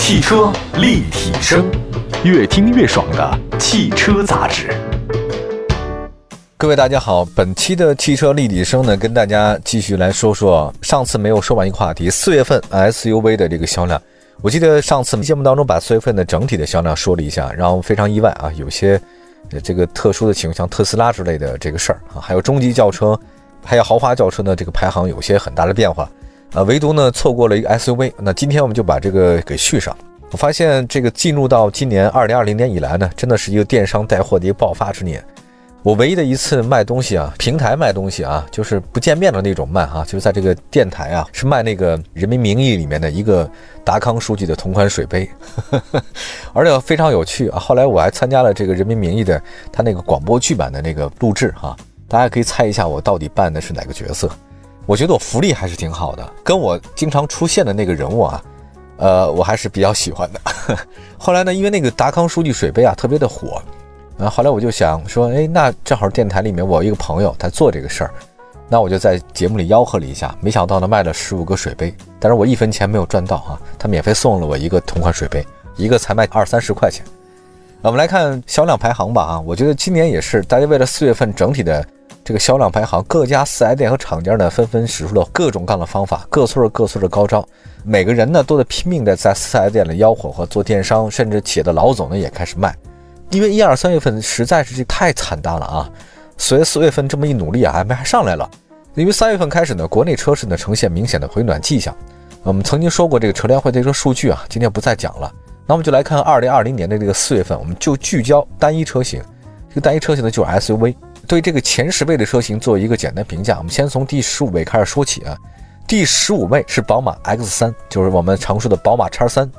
汽车立体声，越听越爽的汽车杂志。各位大家好，本期的汽车立体声呢，跟大家继续来说说上次没有说完一个话题，四月份 SUV 的这个销量。我记得上次节目当中把四月份的整体的销量说了一下，让我非常意外啊，有些这个特殊的情况，像特斯拉之类的这个事儿啊，还有中级轿车，还有豪华轿车呢，这个排行有些很大的变化。啊，唯独呢错过了一个 SUV。那今天我们就把这个给续上。我发现这个进入到今年二零二零年以来呢，真的是一个电商带货的一个爆发之年。我唯一的一次卖东西啊，平台卖东西啊，就是不见面的那种卖啊，就是在这个电台啊，是卖那个《人民名义》里面的一个达康书记的同款水杯，而且非常有趣啊。后来我还参加了这个《人民名义》的他那个广播剧版的那个录制哈，大家可以猜一下我到底扮的是哪个角色。我觉得我福利还是挺好的，跟我经常出现的那个人物啊，呃，我还是比较喜欢的。后来呢，因为那个达康数据水杯啊特别的火，啊，后来我就想说，哎，那正好电台里面我一个朋友他做这个事儿，那我就在节目里吆喝了一下，没想到呢卖了十五个水杯，但是我一分钱没有赚到啊，他免费送了我一个同款水杯，一个才卖二三十块钱。我们来看销量排行吧啊，我觉得今年也是大家为了四月份整体的。这个销量排行，各家四 S 店和厂家呢纷纷使出了各种各样的方法，各出了各出的高招。每个人呢都在拼命的在四 S 店里吆喝和做电商，甚至企业的老总呢也开始卖。因为一二三月份实在是这太惨淡了啊！所以四月份这么一努力啊，还没还上来了。因为三月份开始呢，国内车市呢呈现明显的回暖迹象。我们曾经说过这个车联会的一个数据啊，今天不再讲了。那我们就来看二零二零年的这个四月份，我们就聚焦单一车型。这个单一车型呢就是 SUV。对这个前十位的车型做一个简单评价，我们先从第十五位开始说起啊。第十五位是宝马 X3，就是我们常说的宝马叉三。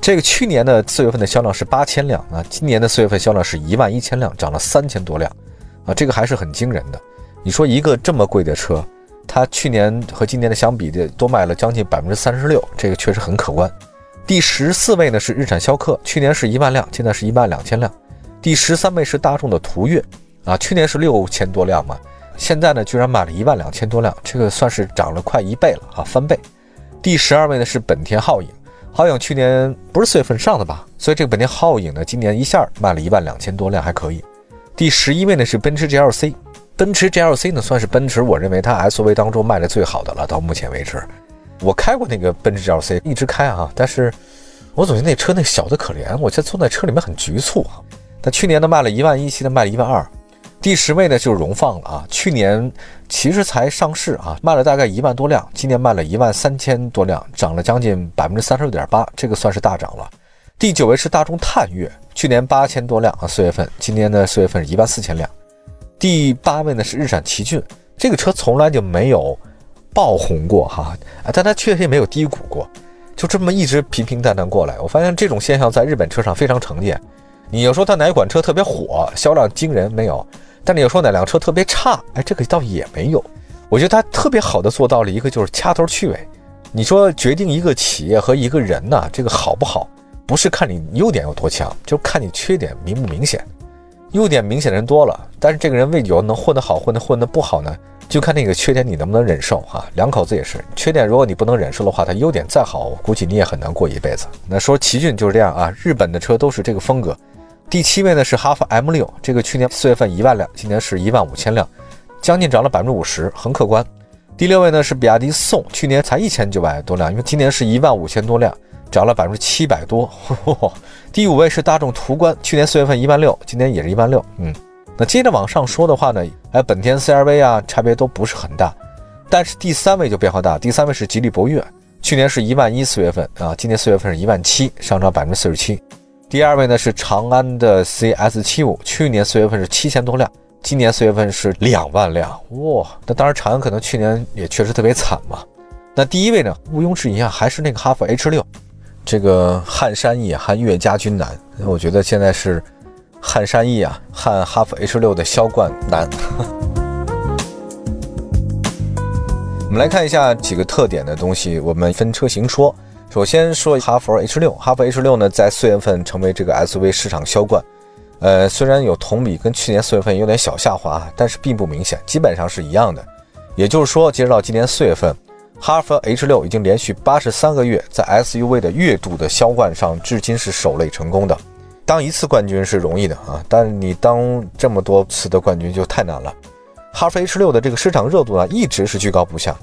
这个去年的四月份的销量是八千辆啊，今年的四月份销量是一万一千辆，涨了三千多辆啊，这个还是很惊人的。你说一个这么贵的车，它去年和今年的相比的多卖了将近百分之三十六，这个确实很可观。第十四位呢是日产逍客，去年是一万辆，现在是一万两千辆。第十三位是大众的途岳。啊，去年是六千多辆嘛，现在呢居然卖了一万两千多辆，这个算是涨了快一倍了啊，翻倍。第十二位呢是本田皓影，皓影去年不是四月份上的吧，所以这个本田皓影呢今年一下卖了一万两千多辆，还可以。第十一位呢是奔驰 GLC，奔驰 GLC 呢算是奔驰我认为它 SUV 当中卖的最好的了，到目前为止。我开过那个奔驰 GLC，一直开啊，但是我总觉得那车那小的可怜，我现在坐在车里面很局促啊。它去年呢卖了一万一，现在卖了一万二。第十位呢就是荣放了啊，去年其实才上市啊，卖了大概一万多辆，今年卖了一万三千多辆，涨了将近百分之三十六点八，这个算是大涨了。第九位是大众探岳，去年八千多辆啊，四月份，今年的四月份是一万四千辆。第八位呢是日产奇骏，这个车从来就没有爆红过哈，但它确实也没有低谷过，就这么一直平平淡淡过来。我发现这种现象在日本车上非常常见。你要说它哪款车特别火，销量惊人，没有。但你要说哪辆车特别差，哎，这个倒也没有。我觉得它特别好的做到了一个就是掐头去尾。你说决定一个企业和一个人呢，这个好不好，不是看你优点有多强，就看你缺点明不明显。优点明显的人多了，但是这个人为有能混得好，混得混得不好呢，就看那个缺点你能不能忍受哈。两口子也是，缺点如果你不能忍受的话，他优点再好，我估计你也很难过一辈子。那说奇骏就是这样啊，日本的车都是这个风格。第七位呢是哈弗 M 六，这个去年四月份一万辆，今年是一万五千辆，将近涨了百分之五十，很可观。第六位呢是比亚迪宋，去年才一千九百多辆，因为今年是一万五千多辆，涨了百分之七百多。第五位是大众途观，去年四月份一万六，今年也是一万六。嗯，那接着往上说的话呢，哎，本田 CR-V 啊，差别都不是很大，但是第三位就变化大，第三位是吉利博越，去年是一万一四月份啊，今年四月份是一万七，上涨百分之四十七。第二位呢是长安的 CS 七五，去年四月份是七千多辆，今年四月份是两万辆，哇！那当然长安可能去年也确实特别惨嘛。那第一位呢，毋庸置疑啊，还是那个哈弗 H 六，这个汉山易汉越家军难，我觉得现在是汉山易啊，汉哈弗 H 六的销冠难。我们来看一下几个特点的东西，我们分车型说。首先说哈弗 H 六，哈弗 H 六呢，在四月份成为这个 SUV 市场销冠。呃，虽然有同比跟去年四月份有点小下滑，但是并不明显，基本上是一样的。也就是说，截止到今年四月份，哈弗 H 六已经连续八十三个月在 SUV 的月度的销冠上，至今是首擂成功的。当一次冠军是容易的啊，但你当这么多次的冠军就太难了。哈弗 H 六的这个市场热度呢，一直是居高不下。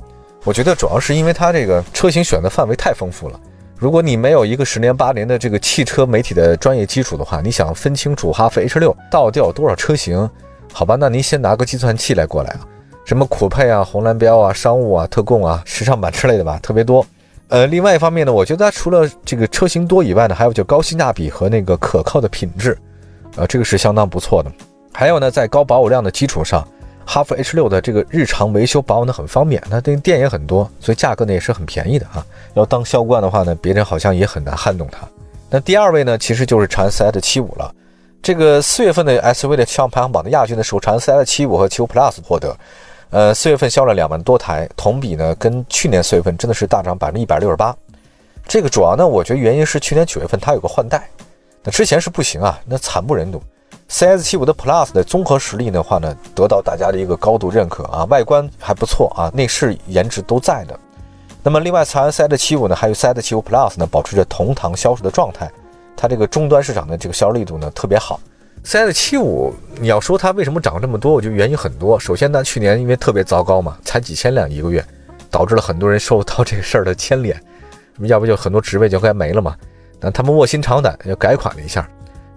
我觉得主要是因为它这个车型选择范围太丰富了。如果你没有一个十年八年的这个汽车媒体的专业基础的话，你想分清楚哈弗 H 六到底有多少车型，好吧，那您先拿个计算器来过来啊。什么酷配啊、红蓝标啊、商务啊、特供啊、时尚版之类的吧，特别多。呃，另外一方面呢，我觉得它除了这个车型多以外呢，还有就高性价比和那个可靠的品质，呃，这个是相当不错的。还有呢，在高保有量的基础上，哈弗 H 六的这个日常维修保养的很方便，那这个店也很多，所以价格呢也是很便宜的啊。要当销冠的话呢，别人好像也很难撼动它。那第二位呢，其实就是长安 CS75 了。这个四月份的 SUV 的销量排行榜的亚军呢，是长安 CS75 和75 Plus 获得。呃，四月份销了两万多台，同比呢跟去年四月份真的是大涨百分之一百六十八。这个主要呢，我觉得原因是去年九月份它有个换代，那之前是不行啊，那惨不忍睹。CS75 的 Plus 的综合实力的话呢，得到大家的一个高度认可啊，外观还不错啊，内饰颜值都在的。那么另外，长安 CS75 呢，还有 CS75 Plus 呢，保持着同堂销售的状态，它这个终端市场的这个销售力度呢特别好。CS 七五，你要说它为什么涨这么多，我觉得原因很多。首先呢，去年因为特别糟糕嘛，才几千辆一个月，导致了很多人受到这个事儿的牵连，要不就很多职位就该没了嘛。那他们卧薪尝胆要改款了一下，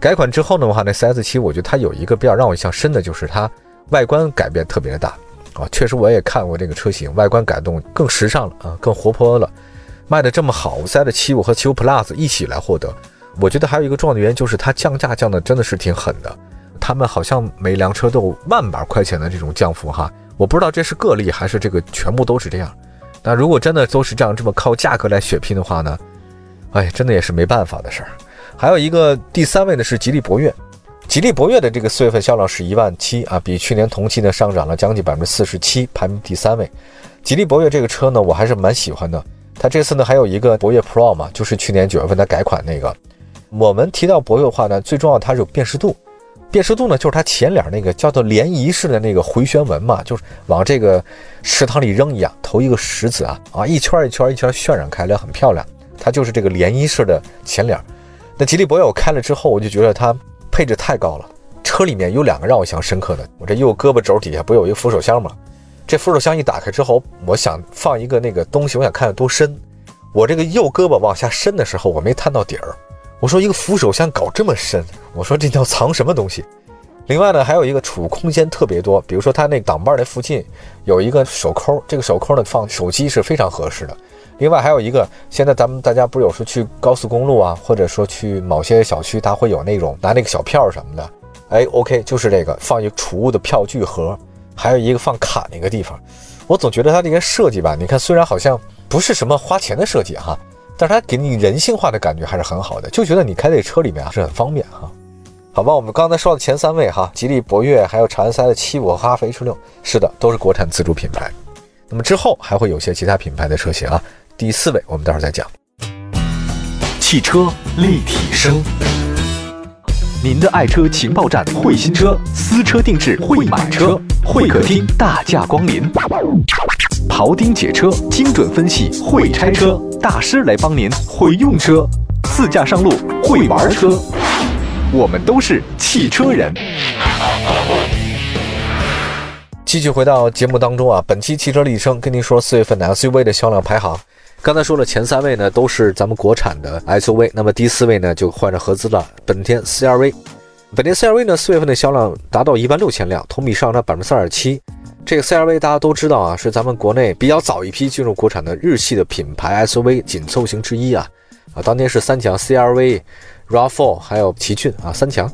改款之后的话，那 CS 七，我觉得它有一个比较让我印象深的就是它外观改变特别的大啊。确实我也看过这个车型，外观改动更时尚了啊，更活泼了，卖的这么好，CS 七五和七五 Plus 一起来获得。我觉得还有一个重要的原因就是它降价降的真的是挺狠的，他们好像每辆车都有万把块钱的这种降幅哈，我不知道这是个例还是这个全部都是这样。那如果真的都是这样这么靠价格来血拼的话呢，哎，真的也是没办法的事儿。还有一个第三位呢是吉利博越，吉利博越的这个四月份销量是一万七啊，比去年同期呢上涨了将近百分之四十七，排名第三位。吉利博越这个车呢我还是蛮喜欢的，它这次呢还有一个博越 Pro 嘛，就是去年九月份它改款那个。我们提到博越的话呢，最重要它是有辨识度，辨识度呢就是它前脸那个叫做涟漪式的那个回旋纹嘛，就是往这个池塘里扔一样，投一个石子啊啊，一圈一圈一圈渲染开来，很漂亮。它就是这个涟漪式的前脸。那吉利博越我开了之后，我就觉得它配置太高了。车里面有两个让我印象深刻的，我这右胳膊肘底下不有一个扶手箱吗？这扶手箱一打开之后，我想放一个那个东西，我想看看多深。我这个右胳膊往下伸的时候，我没探到底儿。我说一个扶手箱搞这么深，我说这叫藏什么东西？另外呢，还有一个储物空间特别多，比如说它那挡把那附近有一个手扣，这个手扣呢放手机是非常合适的。另外还有一个，现在咱们大家不是有时候去高速公路啊，或者说去某些小区，它会有那种拿那个小票什么的，哎，OK，就是这个放一个储物的票据盒，还有一个放卡那个地方。我总觉得它这个设计吧，你看虽然好像不是什么花钱的设计哈。但是它给你人性化的感觉还是很好的，就觉得你开这车里面啊是很方便哈。好吧，我们刚才说的前三位哈，吉利博越还有长安 CS 七五和哈弗 H 六，是的，都是国产自主品牌。那么之后还会有些其他品牌的车型啊。第四位我们待会儿再讲。汽车立体声，您的爱车情报站，会新车，私车定制，会买车，会客厅大驾光临。庖丁解车，精准分析；会拆车大师来帮您；会用车，自驾上路；会玩车，我们都是汽车人。继续回到节目当中啊，本期汽车立体声跟您说四月份的 SUV 的销量排行。刚才说了前三位呢都是咱们国产的 SUV，那么第四位呢就换着合资了，本田 CR-V。本田 CR-V 呢四月份的销量达到一万六千辆，同比上涨百分之三点七。这个 CRV 大家都知道啊，是咱们国内比较早一批进入国产的日系的品牌 SUV 紧凑型之一啊啊，当年是三强 CRV、RAV4 还有奇骏啊三强。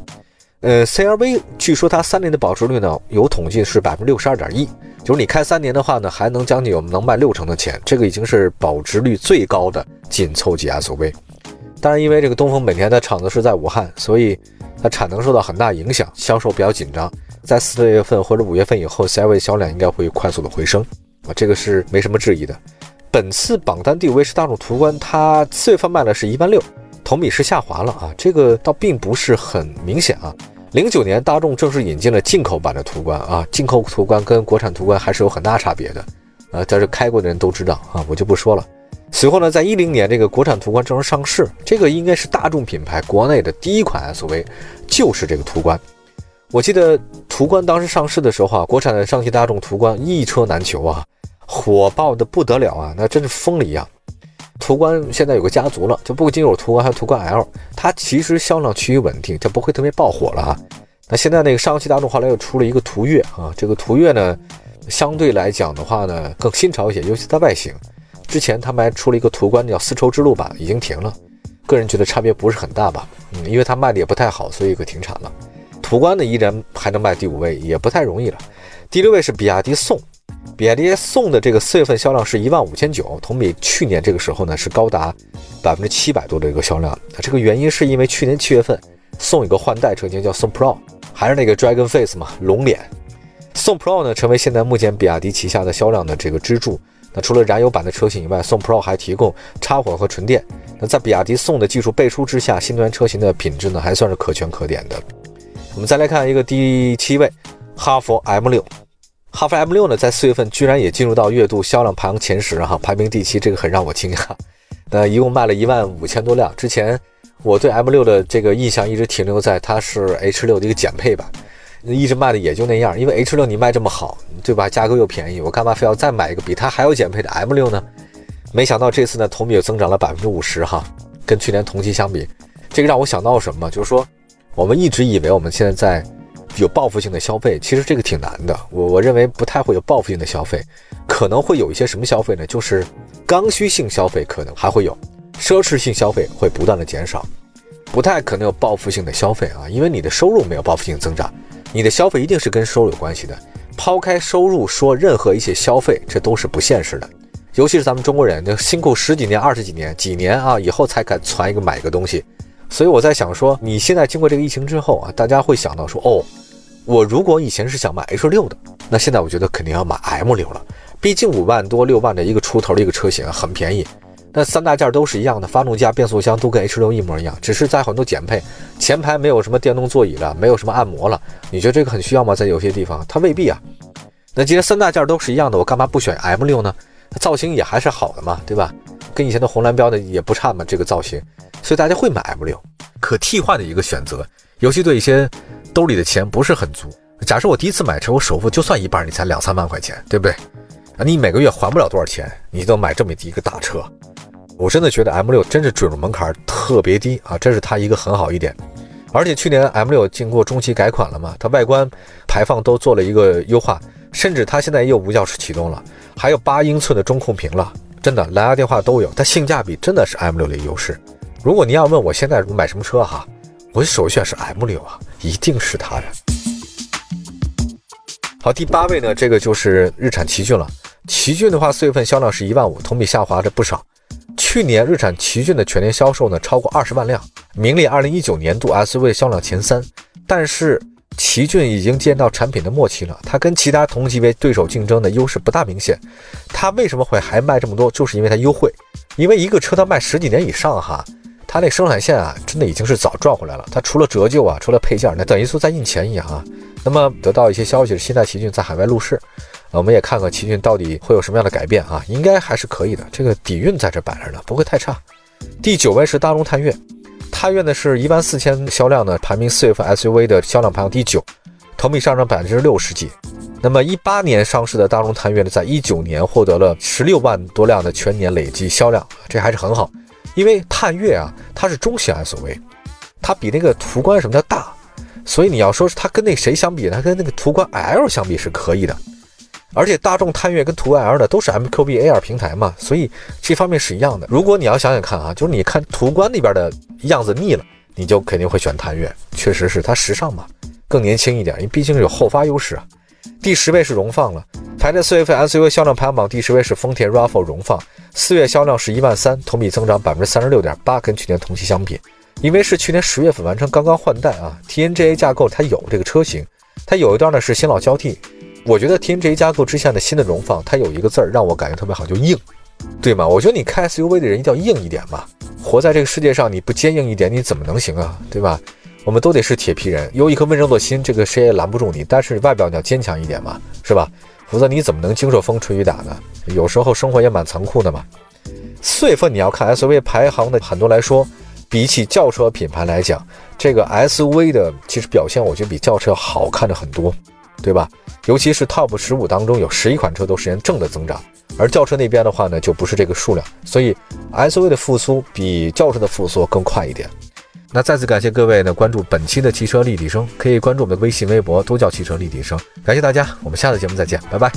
呃，CRV 据说它三年的保值率呢，有统计是百分之六十二点一，就是你开三年的话呢，还能将近有能卖六成的钱，这个已经是保值率最高的紧凑级 SUV。当然，因为这个东风本田的厂子是在武汉，所以它产能受到很大影响，销售比较紧张。在四月份或者五月份以后，CRV 销量应该会快速的回升啊，这个是没什么质疑的。本次榜单第五位是大众途观，它四月份卖了是一万六，同比是下滑了啊，这个倒并不是很明显啊。零九年大众正式引进了进口版的途观啊，进口途观跟国产途观还是有很大差别的。啊，但是开过的人都知道啊，我就不说了。随后呢，在一零年，这个国产途观正式上市，这个应该是大众品牌国内的第一款 SUV，就是这个途观。我记得途观当时上市的时候啊，国产的上汽大众途观一车难求啊，火爆的不得了啊，那真是疯了一样。途观现在有个家族了，就不仅有途观，还有途观 L，它其实销量趋于稳定，就不会特别爆火了啊。那现在那个上汽大众后来又出了一个途岳啊，这个途岳呢，相对来讲的话呢，更新潮一些，尤其在外形。之前他们还出了一个途观叫丝绸之路版，已经停了。个人觉得差别不是很大吧，嗯，因为它卖的也不太好，所以给停产了。途观呢依然还能卖第五位，也不太容易了。第六位是比亚迪宋，比亚迪宋的这个四月份销量是一万五千九，同比去年这个时候呢是高达百分之七百多的一个销量。这个原因是因为去年七月份宋有个换代车型叫宋 Pro，还是那个 Dragon Face 嘛，龙脸。宋 Pro 呢成为现在目前比亚迪旗下的销量的这个支柱。那除了燃油版的车型以外，宋 Pro 还提供插混和纯电。那在比亚迪宋的技术背书之下，新能源车型的品质呢还算是可圈可点的。我们再来看一个第七位，哈弗 M 六。哈弗 M 六呢，在四月份居然也进入到月度销量排行前十哈，排名第七，这个很让我惊讶。那一共卖了一万五千多辆。之前我对 M 六的这个印象一直停留在它是 H 六的一个减配版。一直卖的也就那样，因为 H 六你卖这么好，对吧？价格又便宜，我干嘛非要再买一个比它还要减配的 M 六呢？没想到这次呢，同比又增长了百分之五十哈，跟去年同期相比，这个让我想到什么？就是说，我们一直以为我们现在在有报复性的消费，其实这个挺难的。我我认为不太会有报复性的消费，可能会有一些什么消费呢？就是刚需性消费可能还会有，奢侈性消费会不断的减少，不太可能有报复性的消费啊，因为你的收入没有报复性增长。你的消费一定是跟收入有关系的，抛开收入说任何一些消费，这都是不现实的。尤其是咱们中国人，就辛苦十几年、二十几年、几年啊，以后才敢攒一个买一个东西。所以我在想说，你现在经过这个疫情之后啊，大家会想到说，哦，我如果以前是想买 H 六的，那现在我觉得肯定要买 M 六了，毕竟五万多、六万的一个出头的一个车型很便宜。那三大件都是一样的，发动机、变速箱都跟 H 六一模一样，只是在很多减配，前排没有什么电动座椅了，没有什么按摩了。你觉得这个很需要吗？在有些地方，它未必啊。那既然三大件都是一样的，我干嘛不选 M 六呢？造型也还是好的嘛，对吧？跟以前的红蓝标的也不差嘛，这个造型，所以大家会买 M 六，可替换的一个选择。尤其对一些兜里的钱不是很足，假设我第一次买车，我首付就算一半，你才两三万块钱，对不对？啊，你每个月还不了多少钱，你都买这么一个大车。我真的觉得 M 六真是准入门槛特别低啊，这是它一个很好一点。而且去年 M 六经过中期改款了嘛，它外观排放都做了一个优化，甚至它现在也有无钥匙启动了，还有八英寸的中控屏了，真的蓝牙电话都有。它性价比真的是 M 六的优势。如果你要问我现在买什么车哈，我首选是 M 六啊，一定是它的。好，第八位呢，这个就是日产奇骏了。奇骏的话，四月份销量是一万五，同比下滑着不少。去年日产奇骏的全年销售呢超过二十万辆，名列二零一九年度 SUV 销量前三。但是奇骏已经见到产品的末期了，它跟其他同级别对手竞争的优势不大明显。它为什么会还卖这么多？就是因为它优惠。因为一个车它卖十几年以上哈，它那生产线啊真的已经是早赚回来了。它除了折旧啊，除了配件，那等于说在印钱一样啊。那么得到一些消息，现在奇骏在海外路试。我们也看看奇骏到底会有什么样的改变啊？应该还是可以的，这个底蕴在这摆着呢，不会太差。第九位是大众探岳，探岳呢是一万四千销量呢，排名四月份 SUV 的销量排行第九，同比上涨百分之六十几。那么一八年上市的大众探岳呢，在一九年获得了十六万多辆的全年累计销量，这还是很好。因为探岳啊，它是中型 SUV，它比那个途观什么叫大，所以你要说是它跟那谁相比，它跟那个途观 L 相比是可以的。而且大众探岳跟途观 L 的都是 MQB A R 平台嘛，所以这方面是一样的。如果你要想想看啊，就是你看途观那边的样子腻了，你就肯定会选探岳。确实是它时尚嘛，更年轻一点，因为毕竟有后发优势啊。第十位是荣放了，排在四月份 SUV 销量排行榜第十位是丰田 RAV4 荣放，四月销量是一万三，同比增长百分之三十六点八，跟去年同期相比，因为是去年十月份完成刚刚换代啊，TNGA 架构它有这个车型，它有一段呢是新老交替。我觉得 TNGA 架构之下的新的荣放，它有一个字儿让我感觉特别好，就硬，对吗？我觉得你开 SUV 的人一定要硬一点嘛。活在这个世界上，你不坚硬一点，你怎么能行啊？对吧？我们都得是铁皮人，有一颗温柔的心，这个谁也拦不住你。但是外表你要坚强一点嘛，是吧？否则你怎么能经受风吹雨打呢？有时候生活也蛮残酷的嘛。四月份你要看 SUV 排行的很多来说，比起轿车品牌来讲，这个 SUV 的其实表现我觉得比轿车好看的很多，对吧？尤其是 TOP 十五当中有十一款车都实现正的增长，而轿车那边的话呢就不是这个数量，所以 SUV 的复苏比轿车的复苏更快一点。那再次感谢各位呢关注本期的汽车立体声，可以关注我们的微信、微博，都叫汽车立体声。感谢大家，我们下次节目再见，拜拜。